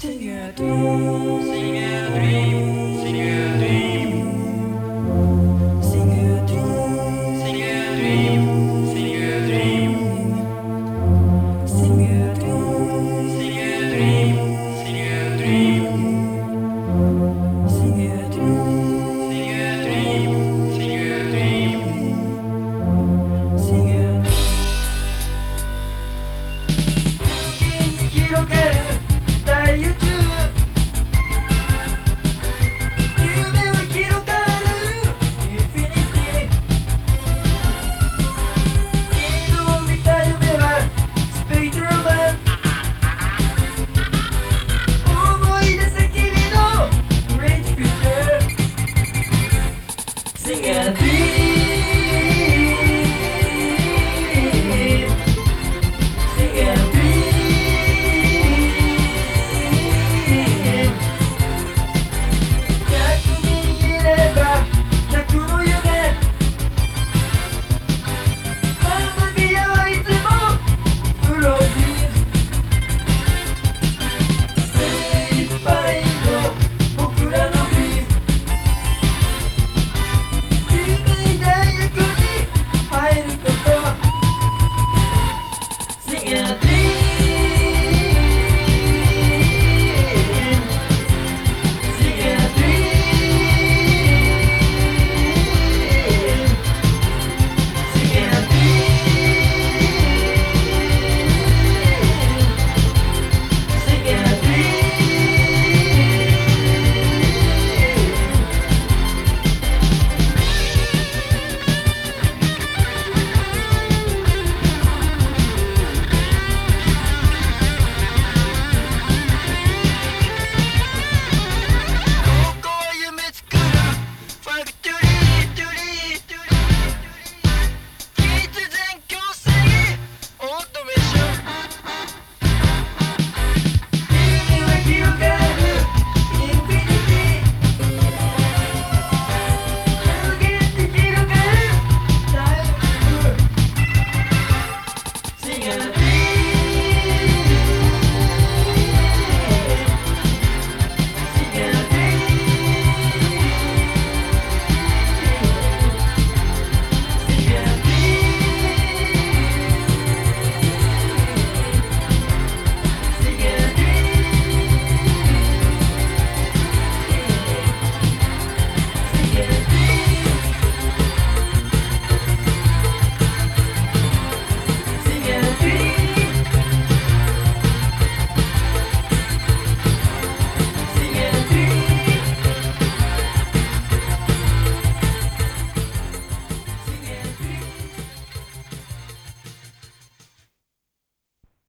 Sing a